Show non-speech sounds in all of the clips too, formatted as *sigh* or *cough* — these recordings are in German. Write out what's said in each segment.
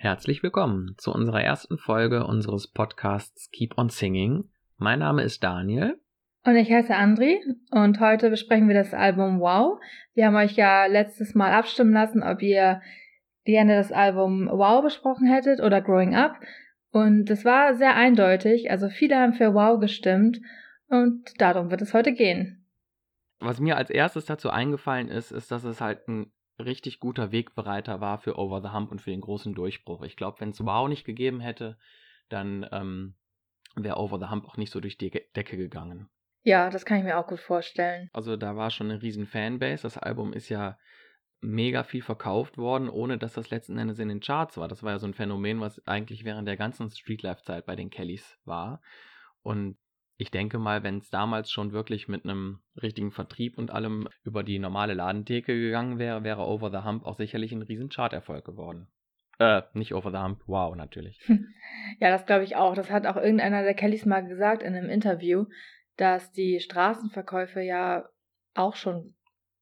Herzlich willkommen zu unserer ersten Folge unseres Podcasts Keep on Singing. Mein Name ist Daniel. Und ich heiße Andri und heute besprechen wir das Album Wow. Wir haben euch ja letztes Mal abstimmen lassen, ob ihr gerne das Album Wow besprochen hättet oder Growing Up. Und es war sehr eindeutig, also viele haben für Wow gestimmt und darum wird es heute gehen. Was mir als erstes dazu eingefallen ist, ist, dass es halt ein richtig guter Wegbereiter war für Over the Hump und für den großen Durchbruch. Ich glaube, wenn es Wow nicht gegeben hätte, dann ähm, wäre Over the Hump auch nicht so durch die Decke gegangen. Ja, das kann ich mir auch gut vorstellen. Also da war schon eine riesen Fanbase. Das Album ist ja mega viel verkauft worden, ohne dass das letzten Endes in den Charts war. Das war ja so ein Phänomen, was eigentlich während der ganzen Streetlife-Zeit bei den Kellys war. Und ich denke mal, wenn es damals schon wirklich mit einem richtigen Vertrieb und allem über die normale Ladentheke gegangen wäre, wäre Over the Hump auch sicherlich ein riesen Charterfolg geworden. Äh, nicht Over the Hump, wow, natürlich. *laughs* Ja, das glaube ich auch. Das hat auch irgendeiner der Kellys mal gesagt in einem Interview, dass die Straßenverkäufe ja auch schon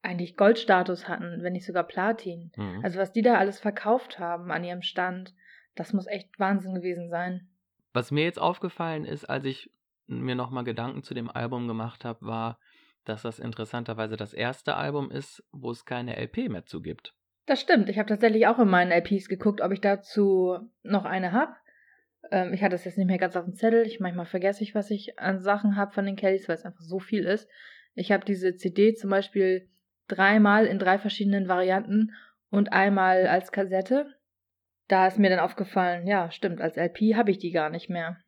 eigentlich Goldstatus hatten, wenn nicht sogar Platin. Mhm. Also was die da alles verkauft haben an ihrem Stand, das muss echt Wahnsinn gewesen sein. Was mir jetzt aufgefallen ist, als ich mir nochmal Gedanken zu dem Album gemacht habe, war, dass das interessanterweise das erste Album ist, wo es keine LP mehr zu gibt. Das stimmt. Ich habe tatsächlich auch in meinen LPs geguckt, ob ich dazu noch eine habe. Ähm, ich hatte es jetzt nicht mehr ganz auf dem Zettel. Ich manchmal vergesse ich, was ich an Sachen habe von den Kellys, weil es einfach so viel ist. Ich habe diese CD zum Beispiel dreimal in drei verschiedenen Varianten und einmal als Kassette. Da ist mir dann aufgefallen, ja, stimmt, als LP habe ich die gar nicht mehr.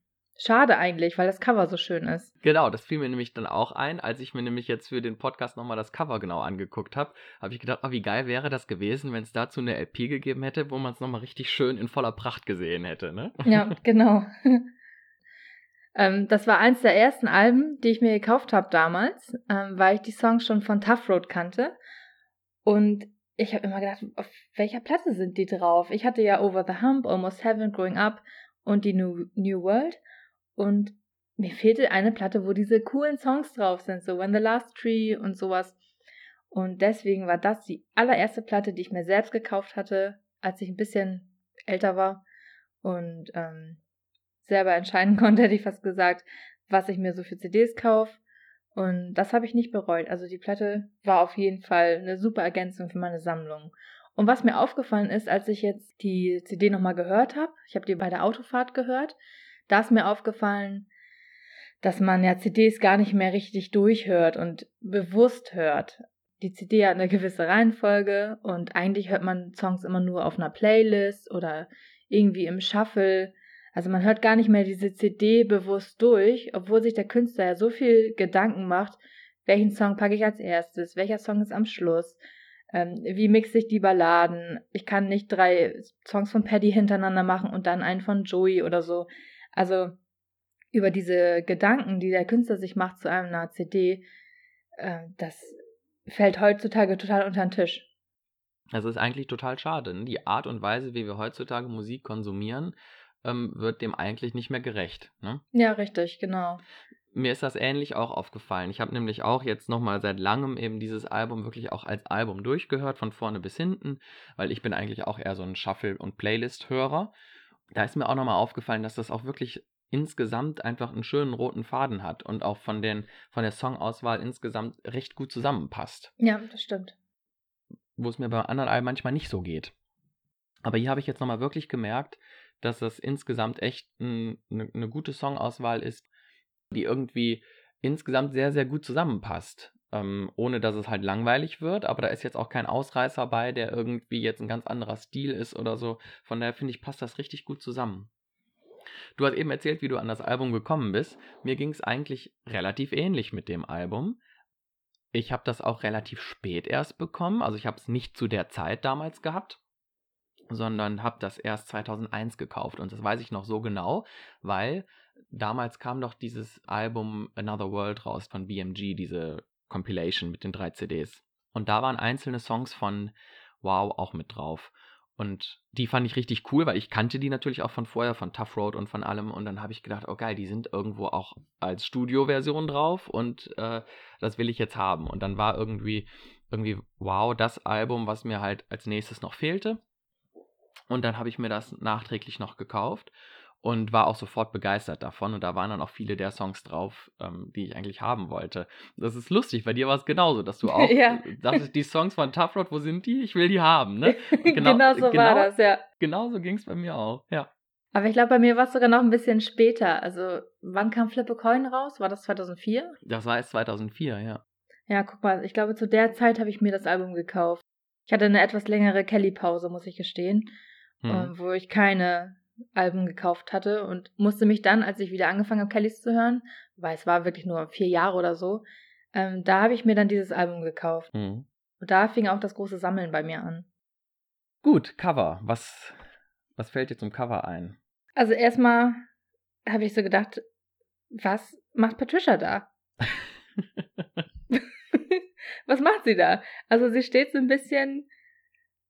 Schade eigentlich, weil das Cover so schön ist. Genau, das fiel mir nämlich dann auch ein, als ich mir nämlich jetzt für den Podcast nochmal das Cover genau angeguckt habe, habe ich gedacht, oh, wie geil wäre das gewesen, wenn es dazu eine LP gegeben hätte, wo man es nochmal richtig schön in voller Pracht gesehen hätte, ne? Ja, *laughs* genau. ähm, das war eins der ersten Alben, die ich mir gekauft habe damals, ähm, weil ich die Songs schon von Tough Road kannte. Und ich habe immer gedacht, auf welcher Platte sind die drauf? Ich hatte ja Over the Hump, Almost Heaven, Growing Up und die New, New World. Und mir fehlte eine Platte, wo diese coolen Songs drauf sind, so When the Last Tree und sowas. Und deswegen war das die allererste Platte, die ich mir selbst gekauft hatte, als ich ein bisschen älter war und ähm, selber entscheiden *laughs* konnte, hätte ich fast gesagt, was ich mir so für CDs kaufe. Und das habe ich nicht bereut. Also die Platte war auf jeden Fall eine super Ergänzung für meine Sammlung. Und was mir aufgefallen ist, als ich jetzt die CD nochmal gehört habe, ich habe die bei der Autofahrt gehört, da ist mir aufgefallen, dass man ja CDs gar nicht mehr richtig durchhört und bewusst hört. Die CD hat eine gewisse Reihenfolge und eigentlich hört man Songs immer nur auf einer Playlist oder irgendwie im Shuffle. Also man hört gar nicht mehr diese CD bewusst durch, obwohl sich der Künstler ja so viel Gedanken macht, welchen Song packe ich als erstes, welcher Song ist am Schluss, ähm, wie mixe ich die Balladen. Ich kann nicht drei Songs von Paddy hintereinander machen und dann einen von Joey oder so. Also über diese Gedanken, die der Künstler sich macht zu einer CD, äh, das fällt heutzutage total unter den Tisch. Das ist eigentlich total schade. Ne? Die Art und Weise, wie wir heutzutage Musik konsumieren, ähm, wird dem eigentlich nicht mehr gerecht. Ne? Ja, richtig, genau. Mir ist das ähnlich auch aufgefallen. Ich habe nämlich auch jetzt nochmal seit langem eben dieses Album wirklich auch als Album durchgehört, von vorne bis hinten, weil ich bin eigentlich auch eher so ein Shuffle- und Playlist-Hörer da ist mir auch nochmal aufgefallen, dass das auch wirklich insgesamt einfach einen schönen roten Faden hat und auch von, den, von der Songauswahl insgesamt recht gut zusammenpasst. Ja, das stimmt. Wo es mir bei anderen Alben manchmal nicht so geht. Aber hier habe ich jetzt nochmal wirklich gemerkt, dass das insgesamt echt eine ne gute Songauswahl ist, die irgendwie insgesamt sehr, sehr gut zusammenpasst ähm, ohne dass es halt langweilig wird. Aber da ist jetzt auch kein Ausreißer bei, der irgendwie jetzt ein ganz anderer Stil ist oder so. Von daher finde ich, passt das richtig gut zusammen. Du hast eben erzählt, wie du an das Album gekommen bist. Mir ging es eigentlich relativ ähnlich mit dem Album. Ich habe das auch relativ spät erst bekommen. Also ich habe es nicht zu der Zeit damals gehabt, sondern habe das erst 2001 gekauft. Und das weiß ich noch so genau, weil damals kam doch dieses Album Another World raus von BMG, diese Compilation mit den drei CDs. Und da waren einzelne Songs von Wow auch mit drauf. Und die fand ich richtig cool, weil ich kannte die natürlich auch von vorher, von Tough Road und von allem. Und dann habe ich gedacht, oh geil, die sind irgendwo auch als Studioversion drauf und äh, das will ich jetzt haben. Und dann war irgendwie, irgendwie, wow, das Album, was mir halt als nächstes noch fehlte. Und dann habe ich mir das nachträglich noch gekauft und war auch sofort begeistert davon. Und da waren dann auch viele der Songs drauf, ähm, die ich eigentlich haben wollte. Das ist lustig, bei dir war es genauso, dass du *laughs* auch Ja. äh, dachtest, die Songs von Tough Road, wo sind die? Ich will die haben, ne? *laughs* Und Genau, so war das, ja. Genau so ging es bei mir auch, ja. Aber ich glaube, bei mir war es sogar noch ein bisschen später. Also, wann kam Flip a Coin raus? War das 2004? Das war erst 2004, ja. Ja, guck mal, ich glaube, zu der Zeit habe ich mir das Album gekauft. Ich hatte eine etwas längere Kelly-Pause, muss ich gestehen, Hm. ähm, wo ich keine Alben gekauft hatte und musste mich dann, als ich wieder angefangen habe, Kellys zu hören, weil es war wirklich nur vier Jahre oder so, ähm, da habe ich mir dann dieses Album gekauft. Hm. Und da fing auch das große Sammeln bei mir an. Gut, Cover. Was, was fällt dir zum Cover ein? Also erstmal habe ich so gedacht, was macht Patricia da? *laughs* *laughs* was macht sie da? Also sie steht so ein bisschen,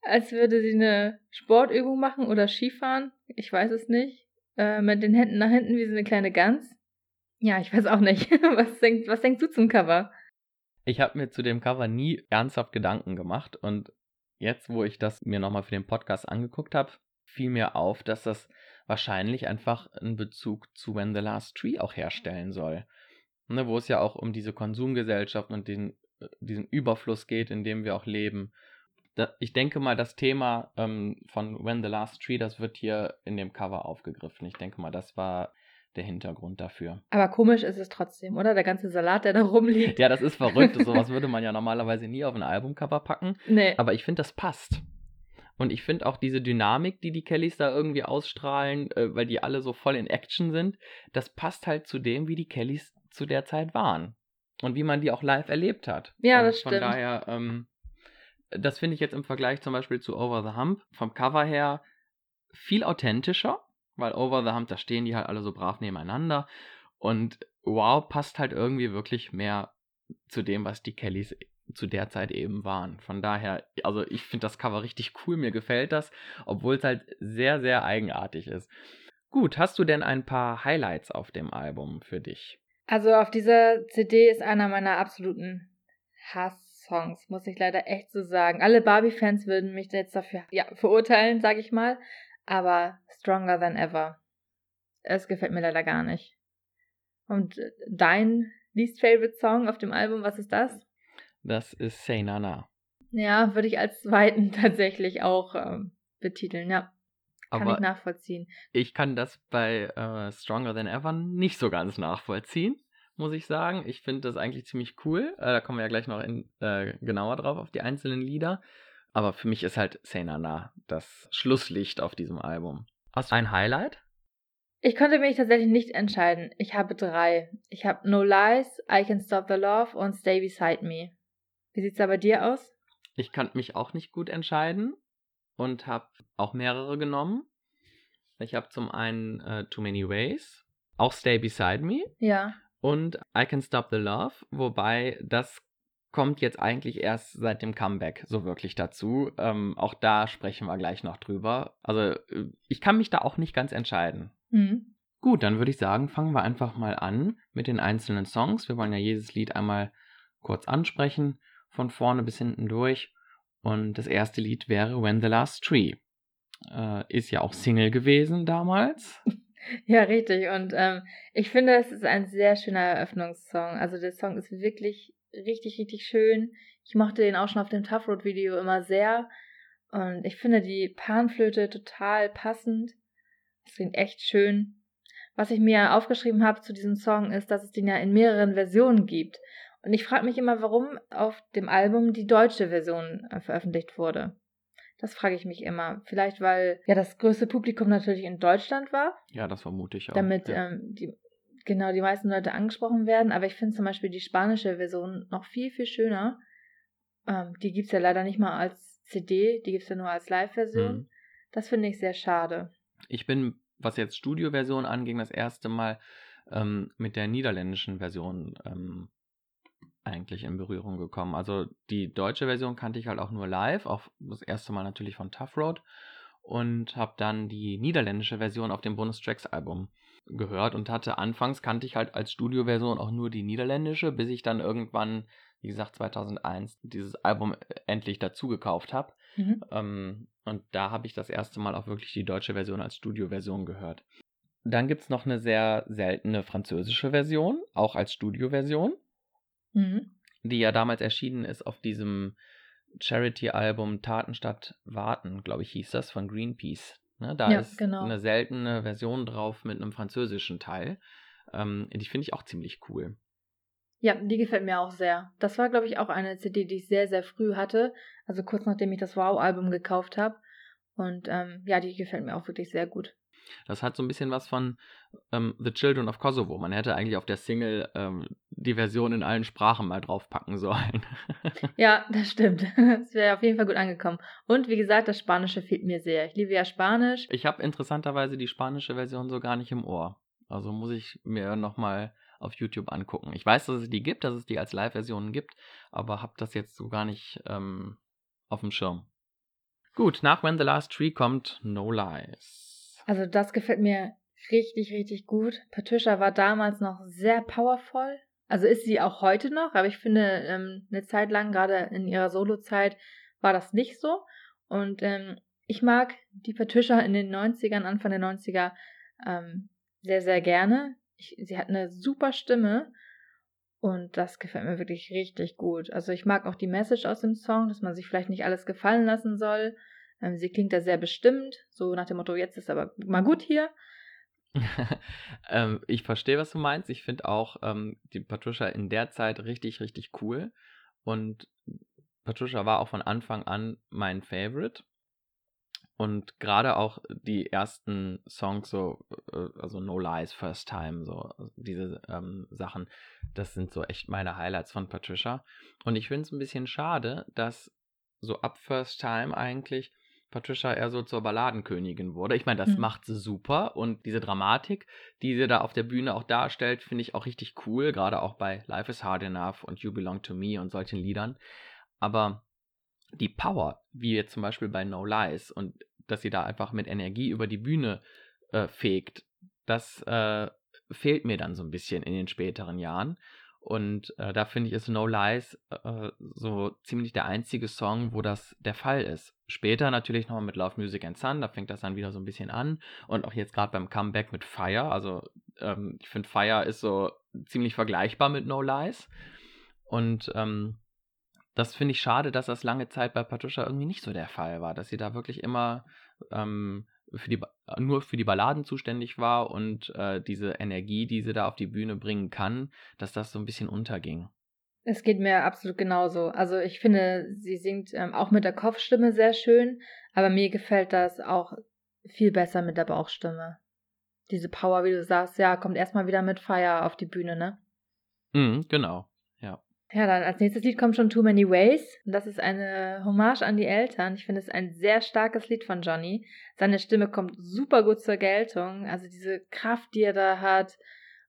als würde sie eine Sportübung machen oder Skifahren. Ich weiß es nicht. Äh, mit den Händen nach hinten wie so eine kleine Gans. Ja, ich weiß auch nicht. *laughs* was, denkst, was denkst du zum Cover? Ich habe mir zu dem Cover nie ernsthaft Gedanken gemacht und jetzt, wo ich das mir nochmal für den Podcast angeguckt habe, fiel mir auf, dass das wahrscheinlich einfach einen Bezug zu When the Last Tree auch herstellen soll. Ne, wo es ja auch um diese Konsumgesellschaft und den, äh, diesen Überfluss geht, in dem wir auch leben. Da, ich denke mal, das Thema ähm, von When the Last Tree, das wird hier in dem Cover aufgegriffen. Ich denke mal, das war der Hintergrund dafür. Aber komisch ist es trotzdem, oder? Der ganze Salat, der da rumliegt. Ja, das ist verrückt. *laughs* Sowas würde man ja normalerweise nie auf ein Albumcover packen. Nee. Aber ich finde, das passt. Und ich finde auch diese Dynamik, die die Kellys da irgendwie ausstrahlen, äh, weil die alle so voll in Action sind, das passt halt zu dem, wie die Kellys zu der Zeit waren. Und wie man die auch live erlebt hat. Ja, Und das Von stimmt. daher, ähm, das finde ich jetzt im Vergleich zum Beispiel zu Over the Hump vom Cover her viel authentischer, weil Over the Hump, da stehen die halt alle so brav nebeneinander. Und Wow passt halt irgendwie wirklich mehr zu dem, was die Kellys zu der Zeit eben waren. Von daher, also ich finde das Cover richtig cool, mir gefällt das, obwohl es halt sehr, sehr eigenartig ist. Gut, hast du denn ein paar Highlights auf dem Album für dich? Also auf dieser CD ist einer meiner absoluten Hass-Songs, muss ich leider echt so sagen. Alle Barbie-Fans würden mich jetzt dafür ja, verurteilen, sag ich mal. Aber Stronger Than Ever. Es gefällt mir leider gar nicht. Und äh, dein least favorite Song auf dem Album, was ist das? Das ist Say Nana. Ja, würde ich als zweiten *laughs* tatsächlich auch ähm, betiteln, ja. Kann Aber ich nachvollziehen. ich kann das bei äh, Stronger Than Ever nicht so ganz nachvollziehen, muss ich sagen. Ich finde das eigentlich ziemlich cool. Äh, da kommen wir ja gleich noch in, äh, genauer drauf auf die einzelnen Lieder. Aber für mich ist halt Say Nana das Schlusslicht auf diesem Album. Hast du ein Highlight? Ich konnte mich tatsächlich nicht entscheiden. Ich habe drei. Ich habe No Lies, I Can Stop the Love und Stay Beside Me. Wie sieht's da bei dir aus? Ich kann mich auch nicht gut entscheiden und habe auch mehrere genommen. Ich habe zum einen äh, Too Many Ways, auch Stay Beside Me Ja. Und I Can Stop the Love, wobei das kommt jetzt eigentlich erst seit dem Comeback so wirklich dazu. Ähm, auch da sprechen wir gleich noch drüber. Also äh, ich kann mich da auch nicht ganz entscheiden. Hm. Gut, dann würde ich sagen, fangen wir einfach mal an mit den einzelnen Songs. Wir wollen ja jedes Lied einmal kurz ansprechen, von vorne bis hinten durch. Und das erste Lied wäre When the Last Tree. Äh, ist ja auch Single gewesen damals. *laughs* *laughs* Ja, richtig. Und ähm, ich finde, es ist ein sehr schöner Eröffnungssong. Also der Song ist wirklich richtig, richtig schön. Ich mochte den auch schon auf dem Tough Road Video immer sehr. Und ich finde die Panflöte total passend. Es klingt echt schön. Was ich mir aufgeschrieben habe zu diesem Song ist, dass es den ja in mehreren Versionen gibt. Und ich frage mich immer, warum auf dem Album die deutsche Version äh, veröffentlicht wurde. Das frage ich mich immer. Vielleicht, weil ja das größte Publikum natürlich in Deutschland war Ja, das vermute ich auch. damit ja. ähm, die, genau die meisten Leute angesprochen werden. Aber ich finde zum Beispiel die spanische Version noch viel, viel schöner. Ähm, die gibt es ja leider nicht mal als CD, die gibt es ja nur als Live-Version. Mhm. Das finde ich sehr schade. Ich bin, was jetzt Studioversion anging, das erste Mal ähm, mit der niederländischen Version ähm, eigentlich in Berührung gekommen. Also die deutsche Version kannte ich halt auch nur live, auch das erste Mal natürlich von Tough Road und habe dann die niederländische Version auf dem Bonustracks-Album gehört und hatte anfangs kannte ich halt als Studioversion auch nur die niederländische, bis ich dann irgendwann, wie gesagt 2001, dieses Album endlich dazu gekauft habe. Mhm. Ähm, und da habe ich das erste Mal auch wirklich die deutsche Version als Studioversion gehört. Dann gibt es noch eine sehr seltene französische Version, auch als Studioversion, mhm. die ja damals erschienen ist auf diesem Charity-Album Taten statt Warten, glaube ich, hieß das, von Greenpeace. Ne, da ja, ist genau. eine seltene Version drauf mit einem französischen Teil. Ähm, die finde ich auch ziemlich cool. Ja, die gefällt mir auch sehr. Das war, glaube ich, auch eine CD, die ich sehr, sehr früh hatte. Also kurz nachdem ich das Wow-Album gekauft habe. Und ähm, ja, die gefällt mir auch wirklich sehr gut. Das hat so ein bisschen was von ähm, The Children of Kosovo. Man hätte eigentlich auf der Single ähm, die Version in allen Sprachen mal draufpacken sollen. *laughs* ja, das stimmt. *laughs* Das wäre auf jeden Fall gut angekommen. Und wie gesagt, das Spanische fehlt mir sehr. Ich liebe ja Spanisch. Ich habe interessanterweise die spanische Version so gar nicht im Ohr. Also muss ich mir nochmal auf YouTube angucken. Ich weiß, dass es die gibt, dass es die als Live-Versionen gibt, aber habe das jetzt so gar nicht ähm, auf dem Schirm. Gut, nach When the Last Tree kommt No Lies. Also das gefällt mir richtig, richtig gut. Patricia war damals noch sehr powerful. Also ist sie auch heute noch, aber ich finde, ähm, eine Zeit lang, gerade in ihrer Solo-Zeit, war das nicht so. Und ähm, ich mag die Patricia in den 90ern, Anfang der 90er, ähm, sehr, sehr gerne. Ich, sie hat eine super Stimme und das gefällt mir wirklich richtig gut. Also ich mag auch die Message aus dem Song, dass man sich vielleicht nicht alles gefallen lassen soll. Ähm, sie klingt da sehr bestimmt, so nach dem Motto, jetzt ist aber mal gut hier. *laughs* ähm, ich verstehe, was du meinst. Ich finde auch ähm, die Patricia in der Zeit richtig, richtig cool. Und Patricia war auch von Anfang an mein Favorite. Und gerade auch die ersten Songs, so, äh, also No Lies, First Time, so diese ähm, Sachen, das sind so echt meine Highlights von Patricia. Und ich finde es ein bisschen schade, dass so ab First Time eigentlich Patricia eher so zur Balladenkönigin wurde. Ich meine, das mhm. macht sie super und diese Dramatik, die sie da auf der Bühne auch darstellt, finde ich auch richtig cool, gerade auch bei Life is Hard Enough und You Belong to Me und solchen Liedern. Aber die Power, wie jetzt zum Beispiel bei No Lies und dass sie da einfach mit Energie über die Bühne äh, fegt. Das äh, fehlt mir dann so ein bisschen in den späteren Jahren. Und äh, da finde ich, ist No Lies äh, so ziemlich der einzige Song, wo das der Fall ist. Später natürlich nochmal mit Love Music and Sun, da fängt das dann wieder so ein bisschen an. Und auch jetzt gerade beim Comeback mit Fire. Also ähm, ich finde, Fire ist so ziemlich vergleichbar mit No Lies. Und ähm, das finde ich schade, dass das lange Zeit bei Patricia irgendwie nicht so der Fall war, dass sie da wirklich immer ähm, für die, nur für die Balladen zuständig war und äh, diese Energie, die sie da auf die Bühne bringen kann, dass das so ein bisschen unterging. Es geht mir absolut genauso. Also ich finde, sie singt ähm, auch mit der Kopfstimme sehr schön, aber mir gefällt das auch viel besser mit der Bauchstimme. Diese Power, wie du sagst, ja, kommt erstmal wieder mit Fire auf die Bühne, ne? Mhm, genau. Ja, dann als nächstes Lied kommt schon Too Many Ways. Und das ist eine Hommage an die Eltern. Ich finde es ein sehr starkes Lied von Johnny. Seine Stimme kommt super gut zur Geltung. Also diese Kraft, die er da hat.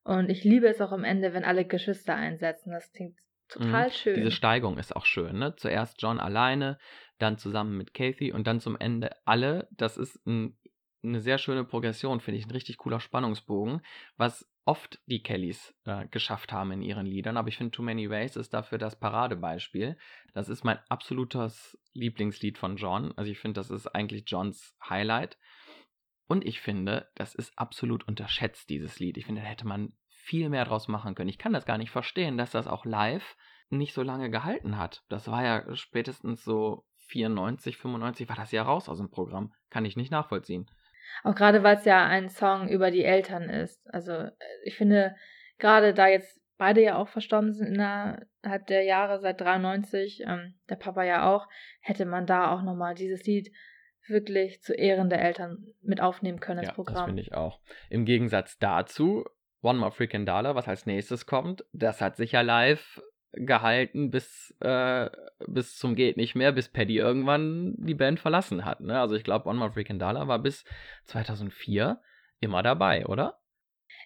Und ich liebe es auch am Ende, wenn alle Geschwister einsetzen. Das klingt total mhm. schön. Diese Steigung ist auch schön, ne? Zuerst John alleine, dann zusammen mit Kathy und dann zum Ende alle. Das ist ein, eine sehr schöne Progression, finde ich. Ein richtig cooler Spannungsbogen, was oft die Kellys äh, geschafft haben in ihren Liedern, aber ich finde Too Many Ways ist dafür das Paradebeispiel. Das ist mein absolutes Lieblingslied von John. Also ich finde, das ist eigentlich Johns Highlight. Und ich finde, das ist absolut unterschätzt, dieses Lied. Ich finde, da hätte man viel mehr draus machen können. Ich kann das gar nicht verstehen, dass das auch live nicht so lange gehalten hat. Das war ja spätestens so 94, 95 war das ja raus aus dem Programm. Kann ich nicht nachvollziehen. Auch gerade, weil es ja ein Song über die Eltern ist. Also äh, ich finde, gerade da jetzt beide ja auch verstorben sind innerhalb der Jahre seit 93, ähm, der Papa ja auch, hätte man da auch nochmal dieses Lied wirklich zu Ehren der Eltern mit aufnehmen können, das ja, Programm. Das finde ich auch. Im Gegensatz dazu, One More Freaking Dollar, was als nächstes kommt, das hat sich ja live gehalten bis, äh, bis zum geht nicht mehr, bis Paddy irgendwann die Band verlassen hat. Ne? Also ich glaube, One More Freaking Dollar war bis 2004 immer dabei, oder?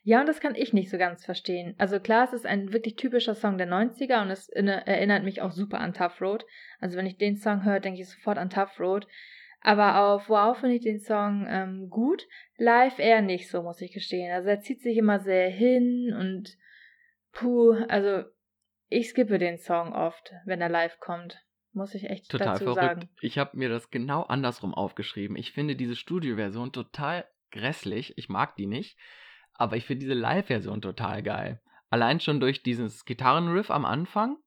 Ja, und das kann ich nicht so ganz verstehen. Also klar, es ist ein wirklich typischer Song der 90er und es erinnert mich auch super an Tough Road. Also wenn ich den Song höre, denke ich sofort an Tough Road. Aber auf Wow finde ich den Song ähm, gut. Live eher nicht so, muss ich gestehen. Also er zieht sich immer sehr hin und puh, also ich skippe den Song oft, wenn er live kommt. muss ich echt Total dazu verrückt. sagen. Ich habe mir das genau andersrum aufgeschrieben. Ich finde diese Studioversion total grässlich. Ich mag die nicht. Aber ich finde diese Live-Version total geil. Allein schon durch dieses Gitarrenriff am Anfang.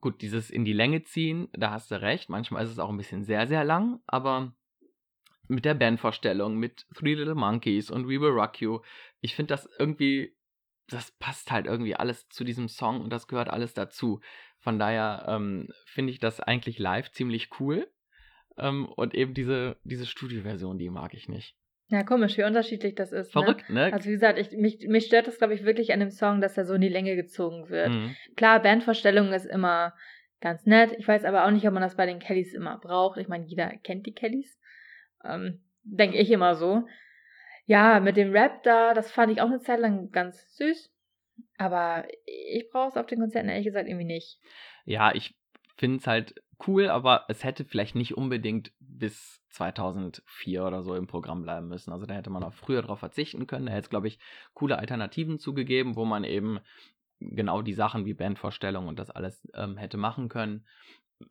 Gut, dieses in die Länge ziehen, da hast du recht. Manchmal ist es auch ein bisschen sehr, sehr lang. Aber mit der Bandvorstellung, mit Three Little Monkeys und We Will Rock You, ich finde das irgendwie, das passt halt irgendwie alles zu diesem Song und das gehört alles dazu. Von daher ähm, finde ich das eigentlich live ziemlich cool. Ähm, und eben diese, diese Studioversion, die mag ich nicht. Ja, komisch, wie unterschiedlich das ist. Verrückt, ne? Ne? Also wie gesagt, ich, mich, mich stört das, glaube ich, wirklich an dem Song, dass er so in die Länge gezogen wird. Mhm. Klar, Bandvorstellung ist immer ganz nett. Ich weiß aber auch nicht, ob man das bei den Kellys immer braucht. Ich meine, jeder kennt die Kellys. Ähm, Denke ich immer so. Ja, mit dem Rap da, das fand ich auch eine Zeit lang ganz süß. Aber ich brauche es auf den Konzerten ehrlich gesagt irgendwie nicht. Ja, ich finde es halt cool, aber es hätte vielleicht nicht unbedingt bis 2004 oder so im Programm bleiben müssen. Also da hätte man auch früher darauf verzichten können. Da hätte es, glaube ich, coole Alternativen zugegeben, wo man eben genau die Sachen wie Bandvorstellung und das alles ähm, hätte machen können.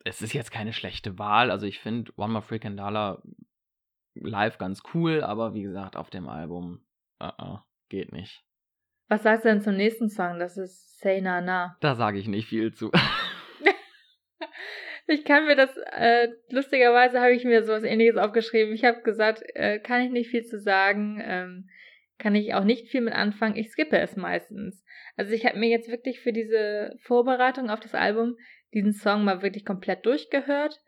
Es ist jetzt keine schlechte Wahl. Also ich finde One More Freaking Dollar live ganz cool, aber wie gesagt, auf dem Album uh -uh, geht nicht. Was sagst du denn zum nächsten Song? Das ist Say Na Na. Da sage ich nicht viel zu. *laughs* Ich kann mir das, äh, lustigerweise habe ich mir sowas ähnliches aufgeschrieben. Ich habe gesagt, äh, kann ich nicht viel zu sagen, ähm, kann ich auch nicht viel mit anfangen. Ich skippe es meistens. Also ich habe mir jetzt wirklich für diese Vorbereitung auf das Album diesen Song mal wirklich komplett durchgehört.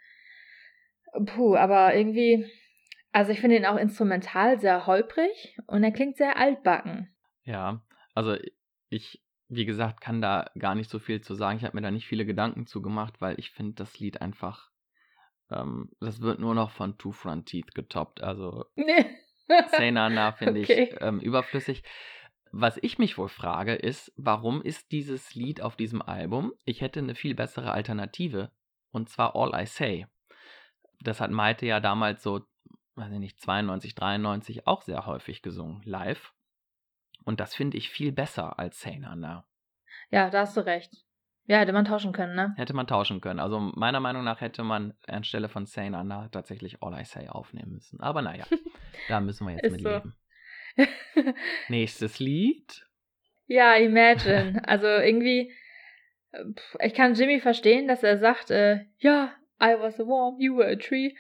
Puh, aber irgendwie, also ich finde ihn auch instrumental sehr holprig und er klingt sehr altbacken. Ja, also ich, wie gesagt, kann da gar nicht so viel zu sagen. Ich habe mir da nicht viele Gedanken zu gemacht, weil ich finde das Lied einfach, ähm, das wird nur noch von Two Front Teeth getoppt. Also Say Na Na finde Okay. ich ähm, überflüssig. Was ich mich wohl frage, ist, warum ist dieses Lied auf diesem Album? Ich hätte eine viel bessere Alternative. Und zwar All I Say. Das hat Maite ja damals so, weiß ich nicht, 92, 93 auch sehr häufig gesungen, live. Und das finde ich viel besser als Say Na Na. Ja, da hast du recht. Ja, hätte man tauschen können, ne? Hätte man tauschen können. Also meiner Meinung nach hätte man anstelle von Say Na Na tatsächlich All I Say aufnehmen müssen. Aber naja, *laughs* da müssen wir jetzt Ist mit so. leben. *laughs* Nächstes Lied. Ja, Imagine. Also irgendwie, ich kann Jimmy verstehen, dass er sagt, äh, ja, I was a worm, you were a tree.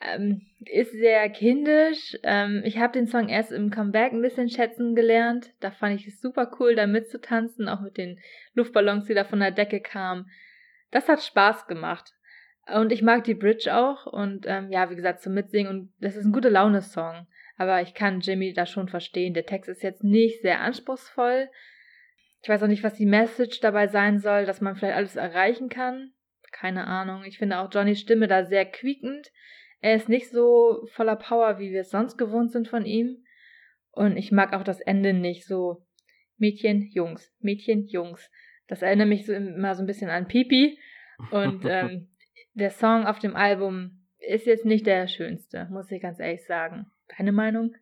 Ähm, ist sehr kindisch. Ähm, ich habe den Song erst im Comeback ein bisschen schätzen gelernt. Da fand ich es super cool, da mitzutanzen, auch mit den Luftballons, die da von der Decke kamen. Das hat Spaß gemacht. Und ich mag die Bridge auch. Und ähm, ja, wie gesagt, zum Mitsingen. Und das ist ein gute Laune-Song. Aber ich kann Jimmy da schon verstehen. Der Text ist jetzt nicht sehr anspruchsvoll. Ich weiß auch nicht, was die Message dabei sein soll, dass man vielleicht alles erreichen kann. Keine Ahnung. Ich finde auch Johnnys Stimme da sehr quiekend. Er ist nicht so voller Power, wie wir es sonst gewohnt sind von ihm. Und ich mag auch das Ende nicht so Mädchen, Jungs, Mädchen, Jungs. Das erinnert mich so immer so ein bisschen an Pipi. Und *laughs* ähm, der Song auf dem Album ist jetzt nicht der schönste, muss ich ganz ehrlich sagen. Deine Meinung?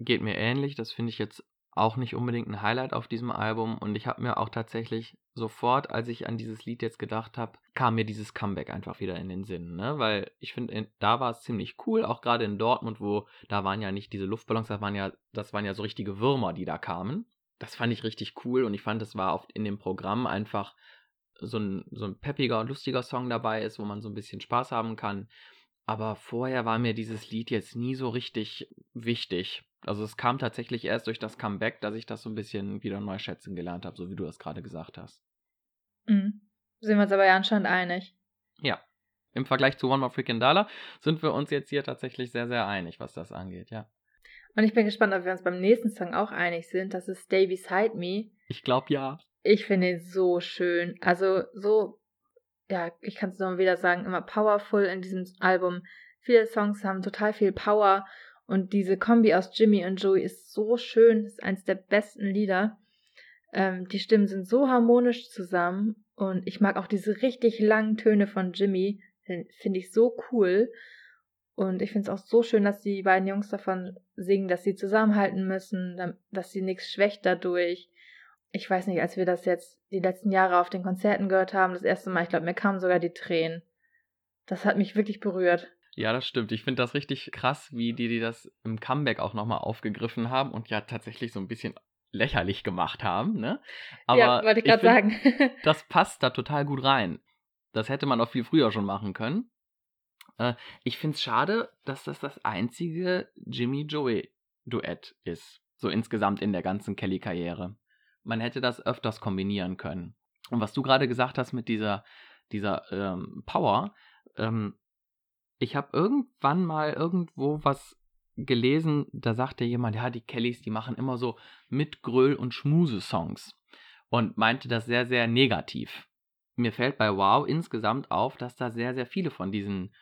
Geht mir ähnlich. Das finde ich jetzt auch nicht unbedingt ein Highlight auf diesem Album. Und ich habe mir auch tatsächlich sofort, als ich an dieses Lied jetzt gedacht habe, kam mir dieses Comeback einfach wieder in den Sinn. Ne? Weil ich finde, da war es ziemlich cool, auch gerade in Dortmund, wo da waren ja nicht diese Luftballons, das waren ja, das waren ja so richtige Würmer, die da kamen. Das fand ich richtig cool und ich fand, es war oft in dem Programm einfach so ein, so ein peppiger und lustiger Song dabei ist, wo man so ein bisschen Spaß haben kann. Aber vorher war mir dieses Lied jetzt nie so richtig wichtig. Also es kam tatsächlich erst durch das Comeback, dass ich das so ein bisschen wieder neu schätzen gelernt habe, so wie du das gerade gesagt hast. Mhm. Sind wir uns aber ja anscheinend einig. Ja. Im Vergleich zu One More Freaking Dollar sind wir uns jetzt hier tatsächlich sehr, sehr einig, was das angeht, ja. Und ich bin gespannt, ob wir uns beim nächsten Song auch einig sind. Das ist Stay Beside Me. Ich glaube ja. Ich finde ihn so schön. Also so, ja, ich kann es nur wieder sagen, immer powerful in diesem Album. Viele Songs haben total viel Power und diese Kombi aus Jimmy und Joey ist so schön. Ist eins der besten Lieder. Ähm, die Stimmen sind so harmonisch zusammen und ich mag auch diese richtig langen Töne von Jimmy. Finde ich so cool. Und ich finde es auch so schön, dass die beiden Jungs davon singen, dass sie zusammenhalten müssen, dass sie nichts schwächt dadurch. Ich weiß nicht, als wir das jetzt die letzten Jahre auf den Konzerten gehört haben, das erste Mal, ich glaube, mir kamen sogar die Tränen. Das hat mich wirklich berührt. Ja, das stimmt. Ich finde das richtig krass, wie die, die das im Comeback auch nochmal aufgegriffen haben und ja tatsächlich so ein bisschen lächerlich gemacht haben, ne? Aber ja, wollte ich gerade sagen. *laughs* das passt da total gut rein. Das hätte man auch viel früher schon machen können. Äh, ich finde es schade, dass das das einzige Jimmy-Joey-Duett ist. So insgesamt in der ganzen Kelly-Karriere. Man hätte das öfters kombinieren können. Und was du gerade gesagt hast mit dieser, dieser ähm, Power, ähm, ich habe irgendwann mal irgendwo was gelesen, da sagte jemand, ja, die Kellys, die machen immer so Mitgröl- und Schmuse-Songs und meinte das sehr, sehr negativ. Mir fällt bei Wow insgesamt auf, dass da sehr, sehr viele von diesen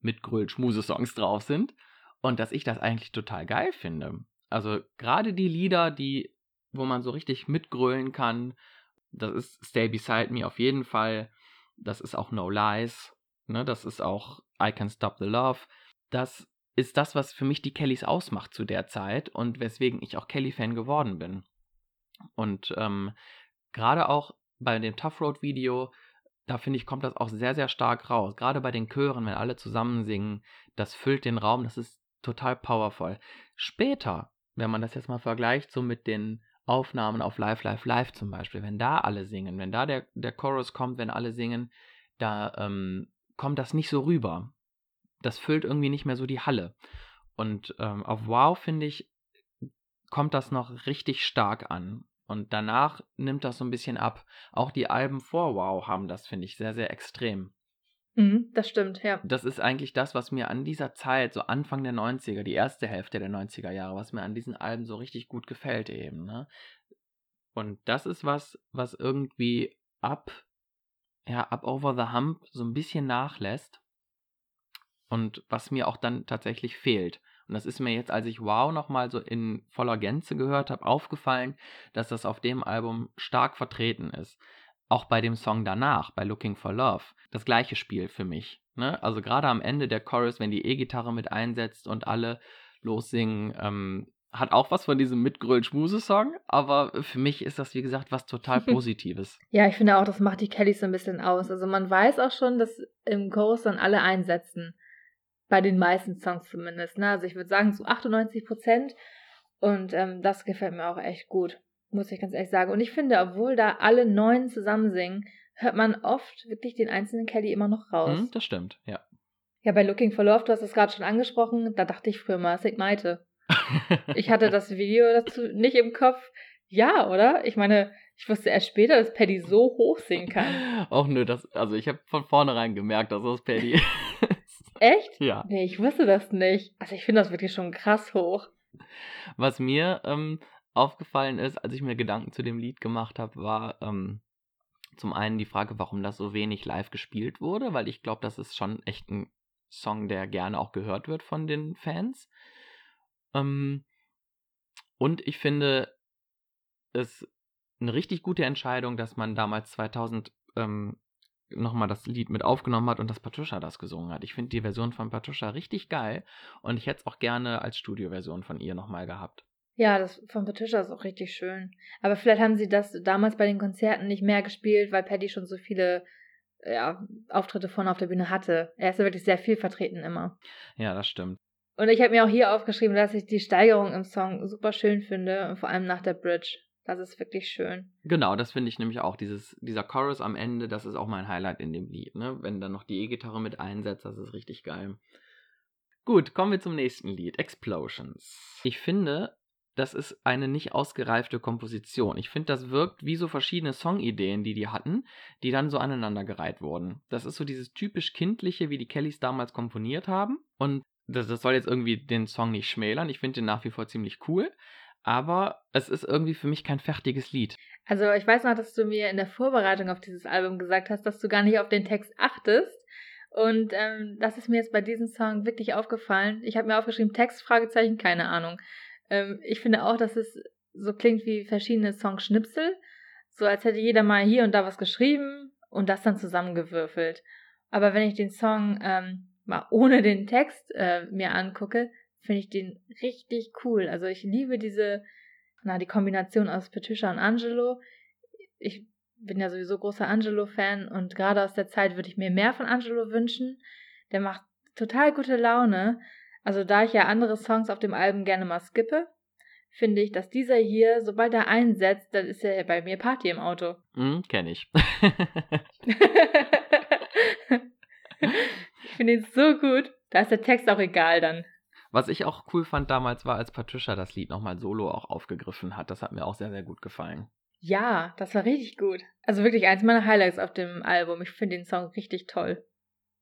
Mitgröl-Schmuse-Songs drauf sind und dass ich das eigentlich total geil finde. Also gerade die Lieder, die, wo man so richtig mitgrölen kann, das ist Stay Beside Me auf jeden Fall, das ist auch No Lies, ne, das ist auch I Can Stop the Love. Das ist das, was für mich die Kellys ausmacht zu der Zeit und weswegen ich auch Kelly-Fan geworden bin. Und ähm, gerade auch bei dem Tough Road Video, da finde ich, kommt das auch sehr, sehr stark raus. Gerade bei den Chören, wenn alle zusammen singen, das füllt den Raum, das ist total powerful. Später, wenn man das jetzt mal vergleicht, so mit den Aufnahmen auf Live, Live, Live zum Beispiel, wenn da alle singen, wenn da der, der Chorus kommt, wenn alle singen, da ähm, kommt das nicht so rüber. Das füllt irgendwie nicht mehr so die Halle. Und ähm, auf Wow, finde ich, kommt das noch richtig stark an. Und danach nimmt das so ein bisschen ab. Auch die Alben vor Wow haben das, finde ich, sehr, sehr extrem. Mhm, das stimmt, ja. Das ist eigentlich das, was mir an dieser Zeit, so Anfang der 90er, die erste Hälfte der 90er Jahre, was mir an diesen Alben so richtig gut gefällt eben. Ne? Und das ist was, was irgendwie ab ja, ab Over the Hump so ein bisschen nachlässt und was mir auch dann tatsächlich fehlt. Und das ist mir jetzt, als ich Wow nochmal so in voller Gänze gehört habe, aufgefallen, dass das auf dem Album stark vertreten ist. Auch bei dem Song danach, bei Looking for Love, das gleiche Spiel für mich. Ne? Also gerade am Ende der Chorus, wenn die E-Gitarre mit einsetzt und alle lossingen, ähm, hat auch was von diesem Mitgröl-Schmuse-Song, aber für mich ist das, wie gesagt, was total *laughs* Positives. ja, ich finde auch, das macht die Kellys so ein bisschen aus. Also man weiß auch schon, dass im Chorus dann alle einsetzen. Bei den meisten Songs zumindest. Ne? Also ich würde sagen, so 98 Prozent. Und ähm, das gefällt mir auch echt gut. Muss ich ganz ehrlich sagen. Und ich finde, obwohl da alle neun zusammen singen, hört man oft wirklich den einzelnen Kelly immer noch raus. Hm, das stimmt, ja. Ja, bei Looking for Love, du hast es gerade schon angesprochen, da dachte ich früher mal, Sigmaite. *laughs* ich hatte das Video dazu nicht im Kopf. Ja, oder? Ich meine, ich wusste erst später, dass Paddy so hoch singen kann. Auch nö, das, also ich habe von vornherein gemerkt, dass das Paddy *laughs* ist. Echt? Ja. Nee, ich wusste das nicht. Also ich finde das wirklich schon krass hoch. Was mir ähm, aufgefallen ist, als ich mir Gedanken zu dem Lied gemacht habe, war ähm, zum einen die Frage, warum das so wenig live gespielt wurde, weil ich glaube, das ist schon echt ein Song, der gerne auch gehört wird von den Fans. Ähm, und ich finde es eine richtig gute Entscheidung, dass man damals 2000 ähm, nochmal das Lied mit aufgenommen hat und dass Patricia das gesungen hat. Ich finde die Version von Patricia richtig geil und ich hätte es auch gerne als Studioversion von ihr nochmal gehabt. Ja, das von Patricia ist auch richtig schön. Aber vielleicht haben sie das damals bei den Konzerten nicht mehr gespielt, weil Paddy schon so viele ja, Auftritte vorne auf der Bühne hatte. Er ist ja wirklich sehr viel vertreten immer. Ja, das stimmt. Und ich habe mir auch hier aufgeschrieben, dass ich die Steigerung im Song super schön finde, vor allem nach der Bridge. Das ist wirklich schön. Genau, das finde ich nämlich auch. Dieses, dieser Chorus am Ende, das ist auch mein Highlight in dem Lied. Ne? Wenn dann noch die E-Gitarre mit einsetzt, das ist richtig geil. Gut, kommen wir zum nächsten Lied, Explosions. Ich finde, das ist eine nicht ausgereifte Komposition. Ich finde, das wirkt wie so verschiedene Songideen, die die hatten, die dann so aneinandergereiht wurden. Das ist so dieses typisch kindliche, wie die Kellys damals komponiert haben. Und das, das soll jetzt irgendwie den Song nicht schmälern. Ich finde den nach wie vor ziemlich cool. Aber es ist irgendwie für mich kein fertiges Lied. Also ich weiß noch, dass du mir in der Vorbereitung auf dieses Album gesagt hast, dass du gar nicht auf den Text achtest. Und ähm, das ist mir jetzt bei diesem Song wirklich aufgefallen. Ich habe mir aufgeschrieben, Text, Fragezeichen, keine Ahnung. Ähm, ich finde auch, dass es so klingt wie verschiedene Songschnipsel. So als hätte jeder mal hier und da was geschrieben und das dann zusammengewürfelt. Aber wenn ich den Song ähm, mal ohne den Text äh, mir angucke, finde ich den richtig cool. Also ich liebe diese, na, die Kombination aus Patricia und Angelo. Ich bin ja sowieso großer Angelo-Fan und gerade aus der Zeit würde ich mir mehr von Angelo wünschen. Der macht total gute Laune. Also da ich ja andere Songs auf dem Album gerne mal skippe, finde ich, dass dieser hier, sobald er einsetzt, dann ist ja bei mir Party im Auto. Mm, *laughs* kenn ich. ich finde ihn so gut. Da ist der Text auch egal dann. Was ich auch cool fand damals war, als Patricia das Lied nochmal solo auch aufgegriffen hat. Das hat mir auch sehr, sehr gut gefallen. Ja, das war richtig gut. Also wirklich eins meiner Highlights auf dem Album. Ich finde den Song richtig toll.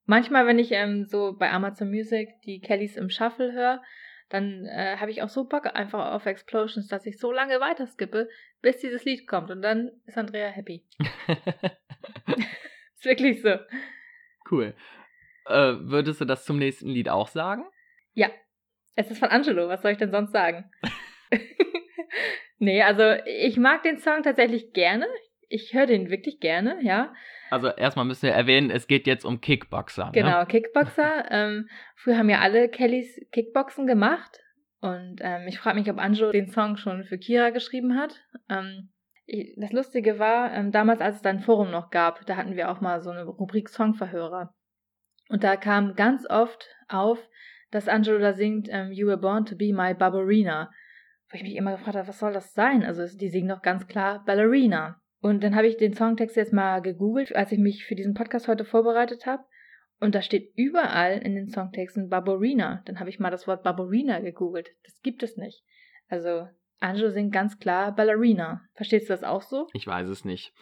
Manchmal, wenn ich ähm, so bei Amazon Music die Kellys im Shuffle höre, dann äh, habe ich auch so Bock einfach auf Explosions, dass ich so lange weiter skippe, bis dieses Lied kommt. Und dann ist Andrea happy. *laughs* *laughs* ist wirklich so. Cool. Äh, würdest du das zum nächsten Lied auch sagen? Ja. Es ist von Angelo, was soll ich denn sonst sagen? *laughs* nee, also ich mag den Song tatsächlich gerne. Ich höre den wirklich gerne, ja. Also erstmal müssen wir erwähnen, es geht jetzt um Kickboxer. Ne? Genau, Kickboxer. *laughs* ähm, früher haben ja alle Kellys Kickboxen gemacht. Und ähm, ich frage mich, ob Angelo den Song schon für Kira geschrieben hat. Ähm, ich, das Lustige war, ähm, damals, als es da ein Forum noch gab, da hatten wir auch mal so eine Rubrik Songverhörer. Und da kam ganz oft auf, dass Angelo da singt, ähm, You were born to be my Barbarina. Wo ich mich immer gefragt habe, was soll das sein? Also die singen doch ganz klar Ballerina. Und dann habe ich den Songtext jetzt mal gegoogelt, als ich mich für diesen Podcast heute vorbereitet habe. Und da steht überall in den Songtexten Barbarina. Dann habe ich mal das Wort Barbarina gegoogelt. Das gibt es nicht. Also Angelo singt ganz klar Ballerina. Verstehst du das auch so? Ich weiß es nicht.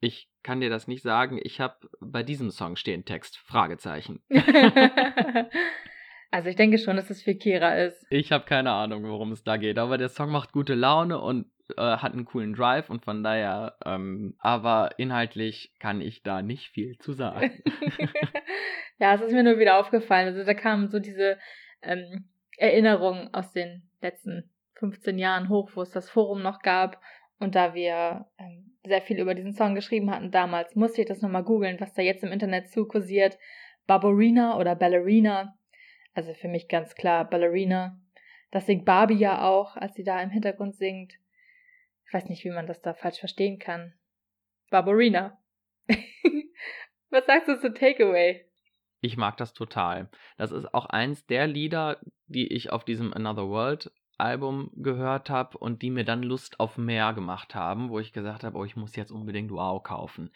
Ich kann dir das nicht sagen. Ich habe bei diesem Song stehen Text. Fragezeichen. *laughs* *laughs* also ich denke schon, dass es für Kira ist. Ich habe keine Ahnung, worum es da geht. Aber der Song macht gute Laune und äh, hat einen coolen Drive und von daher, ähm, aber inhaltlich kann ich da nicht viel zu sagen. *laughs* ja, es ist mir nur wieder aufgefallen. Also da kamen so diese ähm, Erinnerungen aus den letzten 15 Jahren hoch, wo es das Forum noch gab. Und da wir ähm, sehr viel über diesen Song geschrieben hatten damals, musste ich das nochmal googeln, was da jetzt im Internet zu kursiert. Barbarina oder Ballerina. Also für mich ganz klar Ballerina. Das singt Barbie ja auch, als sie da im Hintergrund singt. Ich weiß nicht, wie man das da falsch verstehen kann. Barbarina. *laughs* Was sagst du zu Takeaway? Ich mag das total. Das ist auch eins der Lieder, die ich auf diesem Another World Album gehört habe und die mir dann Lust auf mehr gemacht haben, wo ich gesagt habe, oh, ich muss jetzt unbedingt Wow kaufen.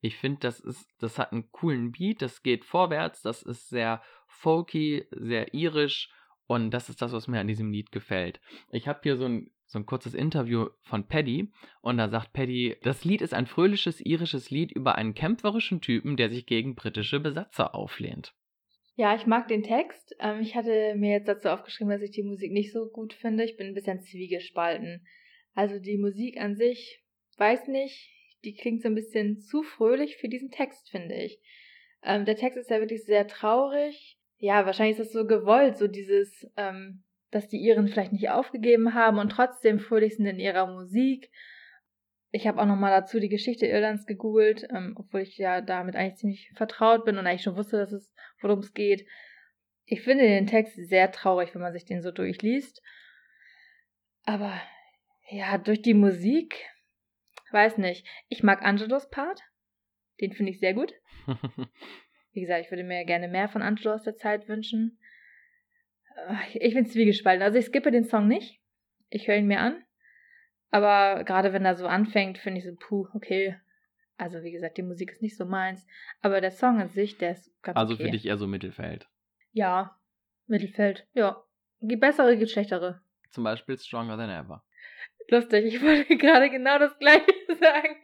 Ich finde, das ist, das hat einen coolen Beat, das geht vorwärts, das ist sehr folky, sehr irisch und das ist das, was mir an diesem Lied gefällt. Ich habe hier so ein so ein kurzes Interview von Paddy und da sagt Paddy, das Lied ist ein fröhliches irisches Lied über einen kämpferischen Typen, der sich gegen britische Besatzer auflehnt. Ja, ich mag den Text. Ähm, ich hatte mir jetzt dazu aufgeschrieben, dass ich die Musik nicht so gut finde. Ich bin ein bisschen zwiegespalten. Also die Musik an sich, weiß nicht, die klingt so ein bisschen zu fröhlich für diesen Text, finde ich. Ähm, der Text ist ja wirklich sehr traurig. Ja, wahrscheinlich ist das so gewollt, so dieses, ähm, dass die Iren vielleicht nicht aufgegeben haben und trotzdem fröhlich sind in ihrer Musik. Ich habe auch nochmal dazu die Geschichte Irlands gegoogelt, ähm, obwohl ich ja damit eigentlich ziemlich vertraut bin und eigentlich schon wusste, dass es, worum es geht. Ich finde den Text sehr traurig, wenn man sich den so durchliest. Aber ja, durch die Musik, weiß nicht. Ich mag Angelos Part. Den finde ich sehr gut. *laughs* Wie gesagt, ich würde mir gerne mehr von Angelo aus der Zeit wünschen ich bin zwiegespalten. Also ich skippe den Song nicht. Ich höre ihn mir an. Aber gerade wenn er so anfängt, finde ich so, puh, okay. Also wie gesagt, die Musik ist nicht so meins. Aber der Song an sich, der ist ganz Also okay. für dich eher so Mittelfeld. Ja, Mittelfeld, ja. Gibt bessere, gibt schlechtere. Zum Beispiel Stronger Than Ever. Lustig, ich wollte *laughs* gerade genau das gleiche *laughs* sagen.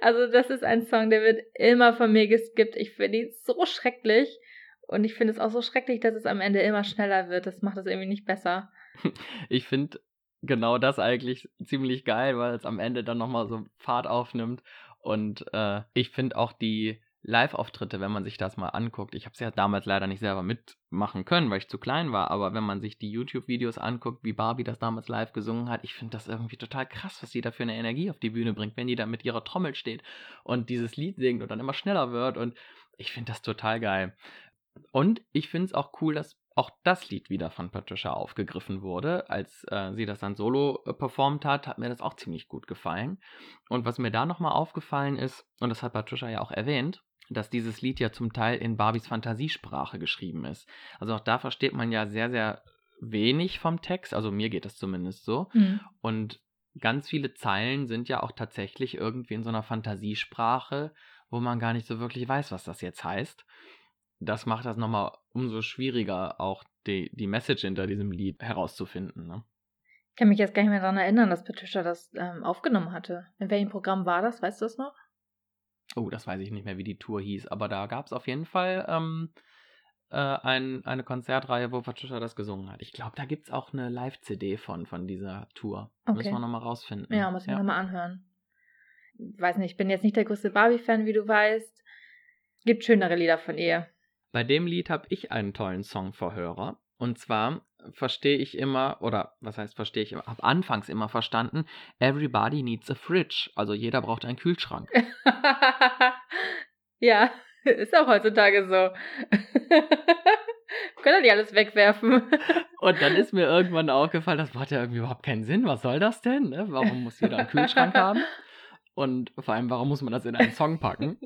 Also das ist ein Song, der wird immer von mir geskippt. Ich finde ihn so schrecklich. Und ich finde es auch so schrecklich, dass es am Ende immer schneller wird. Das macht es irgendwie nicht besser. *laughs* Ich finde genau das eigentlich ziemlich geil, weil es am Ende dann nochmal so Fahrt aufnimmt. Und äh, ich finde auch die Live-Auftritte, wenn man sich das mal anguckt, ich habe es ja damals leider nicht selber mitmachen können, weil ich zu klein war, aber wenn man sich die YouTube-Videos anguckt, wie Barbie das damals live gesungen hat, ich finde das irgendwie total krass, was sie da für eine Energie auf die Bühne bringt, wenn die da mit ihrer Trommel steht und dieses Lied singt und dann immer schneller wird und ich finde das total geil. Und ich finde es auch cool, dass auch das Lied wieder von Patricia aufgegriffen wurde. Als äh, sie das dann solo äh, performt hat, hat mir das auch ziemlich gut gefallen. Und was mir da nochmal aufgefallen ist, und das hat Patricia ja auch erwähnt, dass dieses Lied ja zum Teil in Barbies Fantasiesprache geschrieben ist. Also auch da versteht man ja sehr, sehr wenig vom Text. Also mir geht das zumindest so. Mhm. Und ganz viele Zeilen sind ja auch tatsächlich irgendwie in so einer Fantasiesprache, wo man gar nicht so wirklich weiß, was das jetzt heißt. Das macht das nochmal umso schwieriger, auch die, die Message hinter diesem Lied herauszufinden. Ne? Ich kann mich jetzt gar nicht mehr daran erinnern, dass Patricia das ähm, aufgenommen hatte. In welchem Programm war das? Weißt du das noch? Oh, das weiß ich nicht mehr, wie die Tour hieß, aber da gab es auf jeden Fall ähm, äh, ein, eine Konzertreihe, wo Patricia das gesungen hat. Ich glaube, da gibt es auch eine Live-CD von, von dieser Tour. Okay. Müssen wir nochmal rausfinden. Ja, muss ich mir nochmal anhören. Weiß nicht, ich bin jetzt nicht der größte Barbie-Fan, wie du weißt. Gibt schönere Lieder von ihr. Bei dem Lied habe ich einen tollen Song für Hörer. Und zwar verstehe ich immer, oder was heißt verstehe ich immer, habe anfangs immer verstanden, everybody needs a fridge. Also jeder braucht einen Kühlschrank. *laughs* ja, *laughs* ist auch heutzutage so. *laughs* Können doch nicht alles wegwerfen. Und dann ist mir irgendwann aufgefallen, das macht ja irgendwie überhaupt keinen Sinn. Was soll das denn? Ne? Warum muss jeder einen Kühlschrank haben? Und vor allem, warum muss man das in einen Song packen?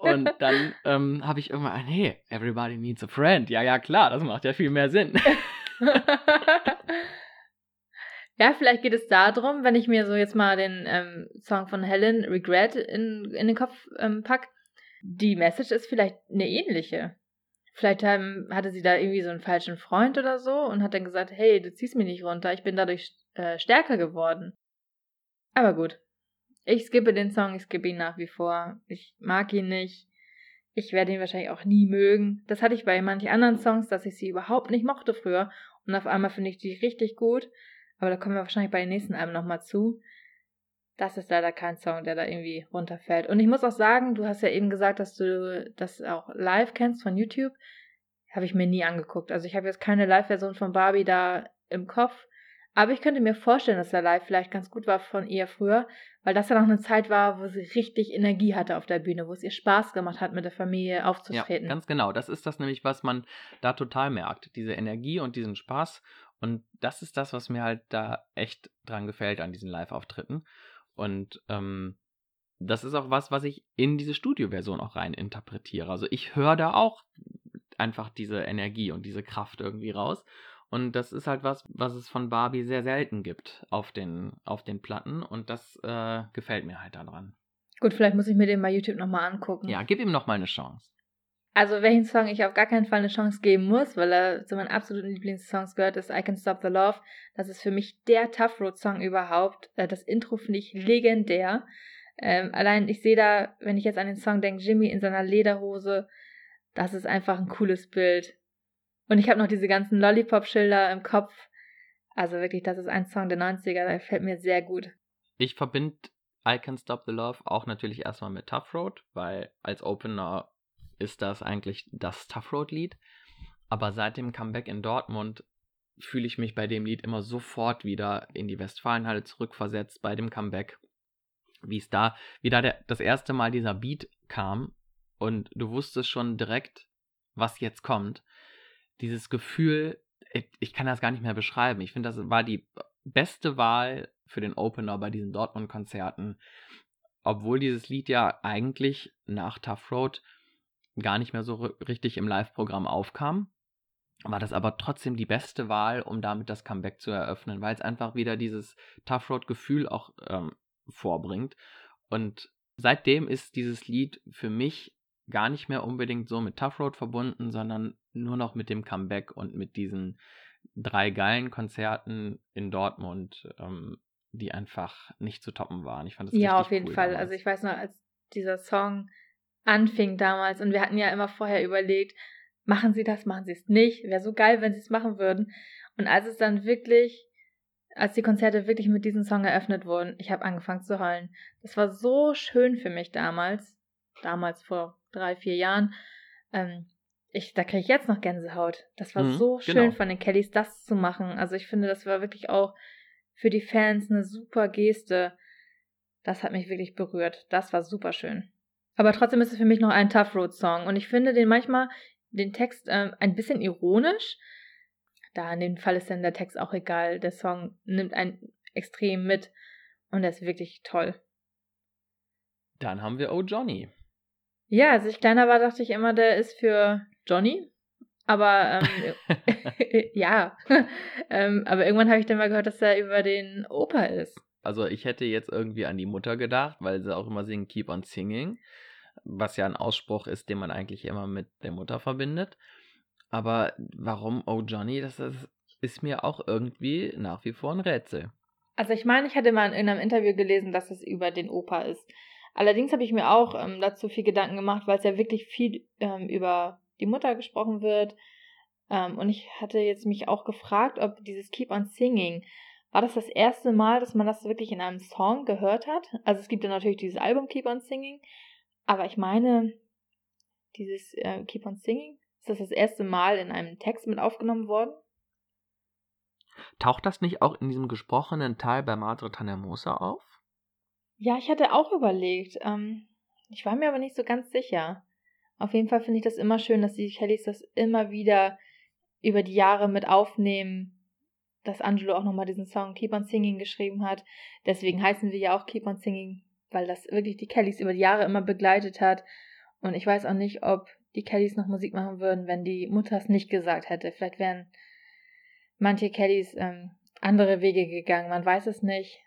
Und dann ähm, habe ich irgendwann, hey, everybody needs a friend. Ja, ja, klar, das macht ja viel mehr Sinn. *laughs* ja, vielleicht geht es darum, wenn ich mir so jetzt mal den ähm, Song von Helen Regret in, in den Kopf ähm, pack, die Message ist vielleicht eine ähnliche. Vielleicht ähm, hatte sie da irgendwie so einen falschen Freund oder so und hat dann gesagt, hey, du ziehst mich nicht runter, ich bin dadurch äh, stärker geworden. Aber gut, ich skippe den Song, ich skippe ihn nach wie vor. Ich mag ihn nicht. Ich werde ihn wahrscheinlich auch nie mögen. Das hatte ich bei manchen anderen Songs, dass ich sie überhaupt nicht mochte früher. Und auf einmal finde ich die richtig gut. Aber da kommen wir wahrscheinlich bei den nächsten Alben nochmal zu. Das ist leider kein Song, der da irgendwie runterfällt. Und ich muss auch sagen, du hast ja eben gesagt, dass du das auch live kennst von YouTube. Habe ich mir nie angeguckt. Also ich habe jetzt keine Live-Version von Barbie da im Kopf. Aber ich könnte mir vorstellen, dass der Live vielleicht ganz gut war von ihr früher, weil das ja noch eine Zeit war, wo sie richtig Energie hatte auf der Bühne, wo es ihr Spaß gemacht hat, mit der Familie aufzutreten. Ja, ganz genau. Das ist das nämlich, was man da total merkt. Diese Energie und diesen Spaß. Und das ist das, was mir halt da echt dran gefällt an diesen Live-Auftritten. Und ähm, das ist auch was, was ich in diese Studioversion auch rein interpretiere. Also ich höre da auch einfach diese Energie und diese Kraft irgendwie raus. Und das ist halt was, was es von Barbie sehr selten gibt auf den, auf den Platten. Und das äh, gefällt mir halt daran. Gut, vielleicht muss ich mir den bei YouTube nochmal angucken. Ja, gib ihm nochmal eine Chance. Also, welchen Song ich auf gar keinen Fall eine Chance geben muss, weil er zu meinen absoluten Lieblingssongs gehört, ist I Can Stop the Love. Das ist für mich der Tough Road Song überhaupt. Äh, das Intro finde ich legendär. Ähm, allein ich sehe da, wenn ich jetzt an den Song denke, Jimmy in seiner Lederhose, das ist einfach ein cooles Bild. Und ich habe noch diese ganzen Lollipop-Schilder im Kopf. Also wirklich, das ist ein Song der 90er, der fällt mir sehr gut. Ich verbinde I Can Stop the Love auch natürlich erstmal mit Tough Road, weil als Opener ist das eigentlich das Tough Road-Lied. Aber seit dem Comeback in Dortmund fühle ich mich bei dem Lied immer sofort wieder in die Westfalenhalle zurückversetzt bei dem Comeback. Wie es da, wie da der, das erste Mal dieser Beat kam und du wusstest schon direkt, was jetzt kommt dieses Gefühl, ich kann das gar nicht mehr beschreiben. Ich finde, das war die beste Wahl für den Opener bei diesen Dortmund-Konzerten. Obwohl dieses Lied ja eigentlich nach Tough Road gar nicht mehr so richtig im Live-Programm aufkam, war das aber trotzdem die beste Wahl, um damit das Comeback zu eröffnen, weil es einfach wieder dieses Tough Road-Gefühl auch ähm, vorbringt. Und seitdem ist dieses Lied für mich gar nicht mehr unbedingt so mit Tough Road verbunden, sondern nur noch mit dem Comeback und mit diesen drei geilen Konzerten in Dortmund, ähm, die einfach nicht zu toppen waren. Ich fand das Ja, auf jeden cool Fall. Damals. Also ich weiß noch, als dieser Song anfing damals und wir hatten ja immer vorher überlegt, machen sie das, machen sie es nicht. Wäre so geil, wenn sie es machen würden. Und als es dann wirklich, als die Konzerte wirklich mit diesem Song eröffnet wurden, ich habe angefangen zu heulen. Das war so schön für mich damals, damals vor drei, vier Jahren. Ähm, ich, da kriege ich jetzt noch Gänsehaut. Das war Mhm, so schön genau. von den Kellys, das zu machen. Also ich finde, das war wirklich auch für die Fans eine super Geste. Das hat mich wirklich berührt. Das war super schön. Aber trotzdem ist es für mich noch ein Tough Road Song. Und ich finde den manchmal, den Text ähm, ein bisschen ironisch. Da in dem Fall ist dann der Text auch egal. Der Song nimmt einen extrem mit. Und er ist wirklich toll. Dann haben wir Oh Johnny. Ja, als ich kleiner war, dachte ich immer, der ist für Johnny. Aber ähm, *laughs* *laughs* ja, ähm, aber irgendwann habe ich dann mal gehört, dass er über den Opa ist. Also ich hätte jetzt irgendwie an die Mutter gedacht, weil sie auch immer singen Keep on Singing, was ja ein Ausspruch ist, den man eigentlich immer mit der Mutter verbindet. Aber warum Oh Johnny, das ist, ist mir auch irgendwie nach wie vor ein Rätsel. Also ich meine, ich hatte mal in einem Interview gelesen, dass es über den Opa ist. Allerdings habe ich mir auch ähm, dazu viel Gedanken gemacht, weil es ja wirklich viel ähm, über die Mutter gesprochen wird. Ähm, und ich hatte jetzt mich auch gefragt, ob dieses Keep on Singing, war das das erste Mal, dass man das wirklich in einem Song gehört hat? Also es gibt ja natürlich dieses Album Keep on Singing, aber ich meine, dieses äh, Keep on Singing, ist das das erste Mal in einem Text mit aufgenommen worden? Taucht das nicht auch in diesem gesprochenen Teil bei Madre Tanemosa auf? Ja, ich hatte auch überlegt. Ähm, ich war mir aber nicht so ganz sicher. Auf jeden Fall finde ich das immer schön, dass die Kellys das immer wieder über die Jahre mit aufnehmen, dass Angelo auch nochmal diesen Song Keep on Singing geschrieben hat. Deswegen heißen wir ja auch Keep on Singing, weil das wirklich die Kellys über die Jahre immer begleitet hat. Und ich weiß auch nicht, ob die Kellys noch Musik machen würden, wenn die Mutter es nicht gesagt hätte. Vielleicht wären manche Kellys ähm, andere Wege gegangen, man weiß es nicht.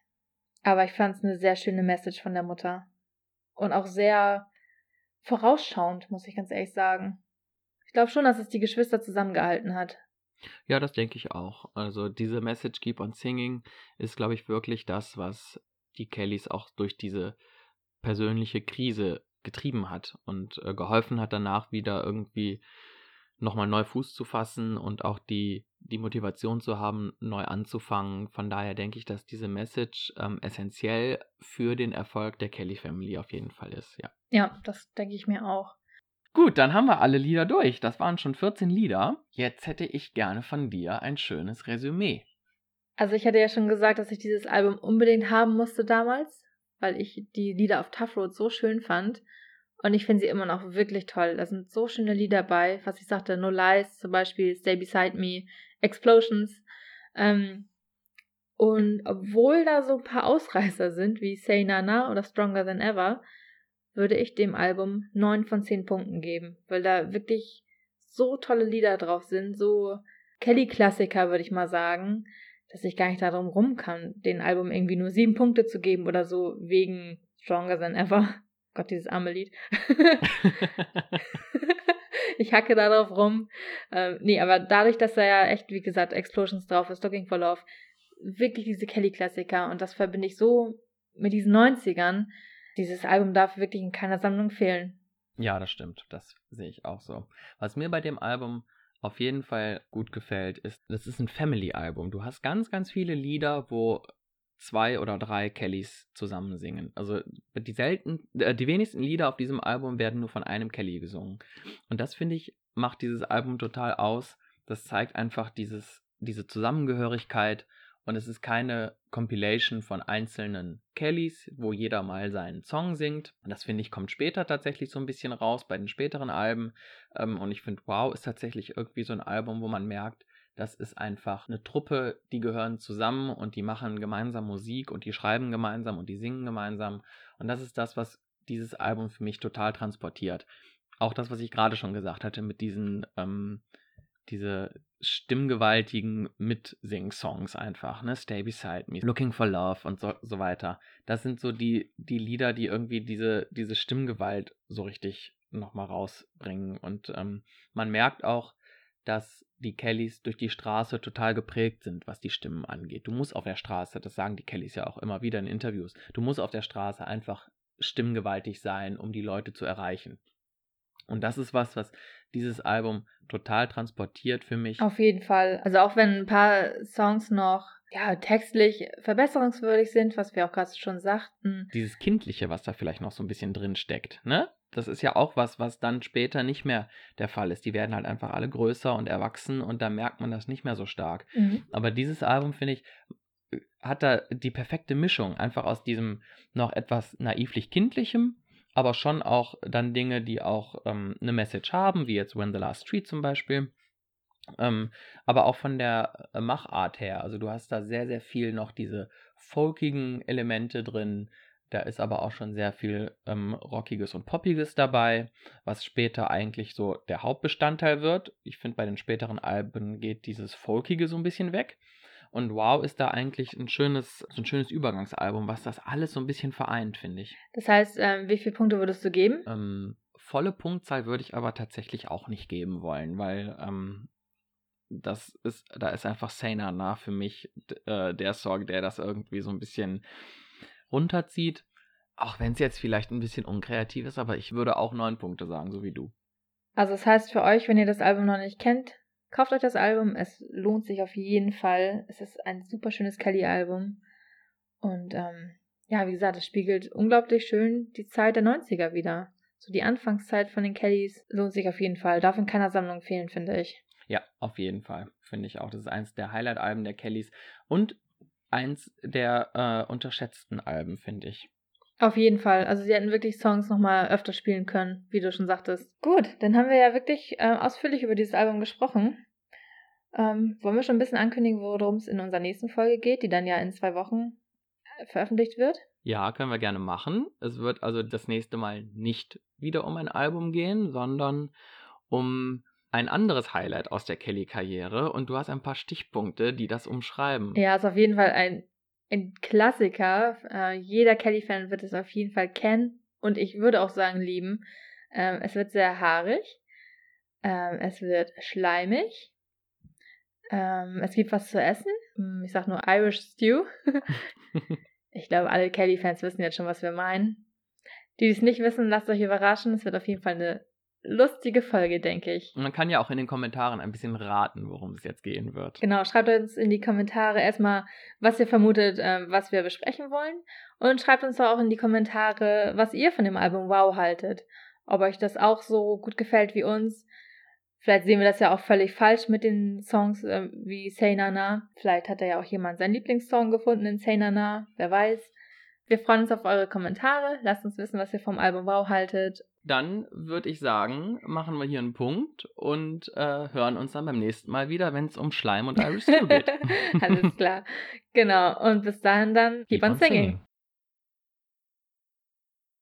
Aber ich fand es eine sehr schöne Message von der Mutter. Und auch sehr vorausschauend, muss ich ganz ehrlich sagen. Ich glaube schon, dass es die Geschwister zusammengehalten hat. Ja, das denke ich auch. Also diese Message Keep on Singing ist, glaube ich, wirklich das, was die Kellys auch durch diese persönliche Krise getrieben hat und äh, geholfen hat, danach wieder irgendwie nochmal neu Fuß zu fassen und auch die, die Motivation zu haben, neu anzufangen. Von daher denke ich, dass diese Message ähm, essentiell für den Erfolg der Kelly Family auf jeden Fall ist, ja. Ja, das denke ich mir auch. Gut, dann haben wir alle Lieder durch. Das waren schon 14 Lieder. Jetzt hätte ich gerne von dir ein schönes Resümee. Also ich hatte ja schon gesagt, dass ich dieses Album unbedingt haben musste damals, weil ich die Lieder auf Tough Road so schön fand. Und ich finde sie immer noch wirklich toll. Da sind so schöne Lieder bei, was ich sagte, No Lies zum Beispiel, Stay Beside Me, Explosions. Ähm, und obwohl da so ein paar Ausreißer sind, wie Say Nana oder Stronger Than Ever, würde ich dem Album 9 von 10 Punkten geben, weil da wirklich so tolle Lieder drauf sind, so Kelly-Klassiker, würde ich mal sagen, dass ich gar nicht darum rum kann, den Album irgendwie nur 7 Punkte zu geben oder so wegen Stronger Than Ever. Gott, dieses arme Lied. *laughs* ich hacke da drauf rum. Ähm, nee, aber dadurch, dass da ja echt, wie gesagt, Explosions drauf ist, Looking for Love, wirklich diese Kelly-Klassiker und das verbinde ich so mit diesen 90ern, dieses Album darf wirklich in keiner Sammlung fehlen. Ja, das stimmt. Das sehe ich auch so. Was mir bei dem Album auf jeden Fall gut gefällt, ist, das ist ein Family-Album. Du hast ganz, ganz viele Lieder, wo zwei oder drei Kellys zusammen singen. Also die selten, äh, die wenigsten Lieder auf diesem Album werden nur von einem Kelly gesungen. Und das finde ich macht dieses Album total aus. Das zeigt einfach dieses, diese Zusammengehörigkeit und es ist keine Compilation von einzelnen Kellys, wo jeder mal seinen Song singt. Und das finde ich kommt später tatsächlich so ein bisschen raus bei den späteren Alben. Ähm, und ich finde, wow, ist tatsächlich irgendwie so ein Album, wo man merkt, das ist einfach eine Truppe, die gehören zusammen und die machen gemeinsam Musik und die schreiben gemeinsam und die singen gemeinsam. Und das ist das, was dieses Album für mich total transportiert. Auch das, was ich gerade schon gesagt hatte, mit diesen ähm, diese stimmgewaltigen Mitsing-Songs einfach, ne? Stay Beside Me, Looking for Love und so, so weiter. Das sind so die, die Lieder, die irgendwie diese, diese Stimmgewalt so richtig nochmal rausbringen. Und ähm, man merkt auch, dass die Kellys durch die Straße total geprägt sind, was die Stimmen angeht. Du musst auf der Straße, das sagen die Kellys ja auch immer wieder in Interviews, du musst auf der Straße einfach stimmgewaltig sein, um die Leute zu erreichen. Und das ist was, was dieses Album total transportiert für mich. Auf jeden Fall. Also auch wenn ein paar Songs noch ja, textlich verbesserungswürdig sind, was wir auch gerade schon sagten. Dieses Kindliche, was da vielleicht noch so ein bisschen drin steckt, ne? Das ist ja auch was, was dann später nicht mehr der Fall ist. Die werden halt einfach alle größer und erwachsen und da merkt man das nicht mehr so stark. Mhm. Aber dieses Album, finde ich, hat da die perfekte Mischung. Einfach aus diesem noch etwas naivlich kindlichem aber schon auch dann Dinge, die auch ähm, eine Message haben, wie jetzt When the Last Street zum Beispiel. Ähm, aber auch von der äh, Machart her. Also du hast da sehr, sehr viel noch diese folkigen Elemente drin. Da ist aber auch schon sehr viel ähm, Rockiges und Poppiges dabei, was später eigentlich so der Hauptbestandteil wird. Ich finde, bei den späteren Alben geht dieses Folkige so ein bisschen weg. Und Wow ist da eigentlich ein schönes, so ein schönes Übergangsalbum, was das alles so ein bisschen vereint, finde ich. Das heißt, ähm, wie viele Punkte würdest du geben? Ähm, volle Punktzahl würde ich aber tatsächlich auch nicht geben wollen, weil ähm, das ist, da ist einfach Saner nah für mich äh, der Song, der das irgendwie so ein bisschen runterzieht. Auch wenn es jetzt vielleicht ein bisschen unkreativ ist, aber ich würde auch neun Punkte sagen, so wie du. Also das heißt für euch, wenn ihr das Album noch nicht kennt, kauft euch das Album. Es lohnt sich auf jeden Fall. Es ist ein super schönes Kelly-Album. Und ähm, ja, wie gesagt, es spiegelt unglaublich schön die Zeit der 90er wieder. So die Anfangszeit von den Kellys lohnt sich auf jeden Fall. Darf in keiner Sammlung fehlen, finde ich. Ja, auf jeden Fall. Finde ich auch. Das ist eins der Highlight-Alben der Kellys. Und eins der äh, unterschätzten Alben, finde ich. Auf jeden Fall. Also sie hätten wirklich Songs nochmal öfter spielen können, wie du schon sagtest. Gut, dann haben wir ja wirklich äh, ausführlich über dieses Album gesprochen. Ähm, wollen wir schon ein bisschen ankündigen, worum es in unserer nächsten Folge geht, die dann ja in zwei Wochen äh, veröffentlicht wird? Ja, können wir gerne machen. Es wird also das nächste Mal nicht wieder um ein Album gehen, sondern um ein anderes Highlight aus der Kelly-Karriere und du hast ein paar Stichpunkte, die das umschreiben. Ja, ist auf jeden Fall ein, ein Klassiker. Äh, jeder Kelly-Fan wird es auf jeden Fall kennen und ich würde auch sagen lieben. Ähm, es wird sehr haarig, ähm, es wird schleimig, ähm, es gibt was zu essen. Hm, ich sag nur Irish Stew. *laughs* ich glaube, alle Kelly-Fans wissen jetzt schon, was wir meinen. Die, die es nicht wissen, lasst euch überraschen. Es wird auf jeden Fall eine lustige Folge, denke ich. Man kann ja auch in den Kommentaren ein bisschen raten, worum es jetzt gehen wird. Genau, schreibt uns in die Kommentare erstmal, was ihr vermutet, äh, was wir besprechen wollen. Und schreibt uns auch in die Kommentare, was ihr von dem Album Wow haltet. Ob euch das auch so gut gefällt wie uns. Vielleicht sehen wir das ja auch völlig falsch mit den Songs äh, wie Say Nana. Vielleicht hat da ja auch jemand seinen Lieblingssong gefunden in Say Nana. Wer weiß. Wir freuen uns auf eure Kommentare. Lasst uns wissen, was ihr vom Album Wow haltet dann würde ich sagen, machen wir hier einen Punkt und äh, hören uns dann beim nächsten Mal wieder, wenn es um Schleim und Irish Stew geht. *laughs* Alles klar. Genau. Und bis dahin dann keep, keep on, on singing. singing.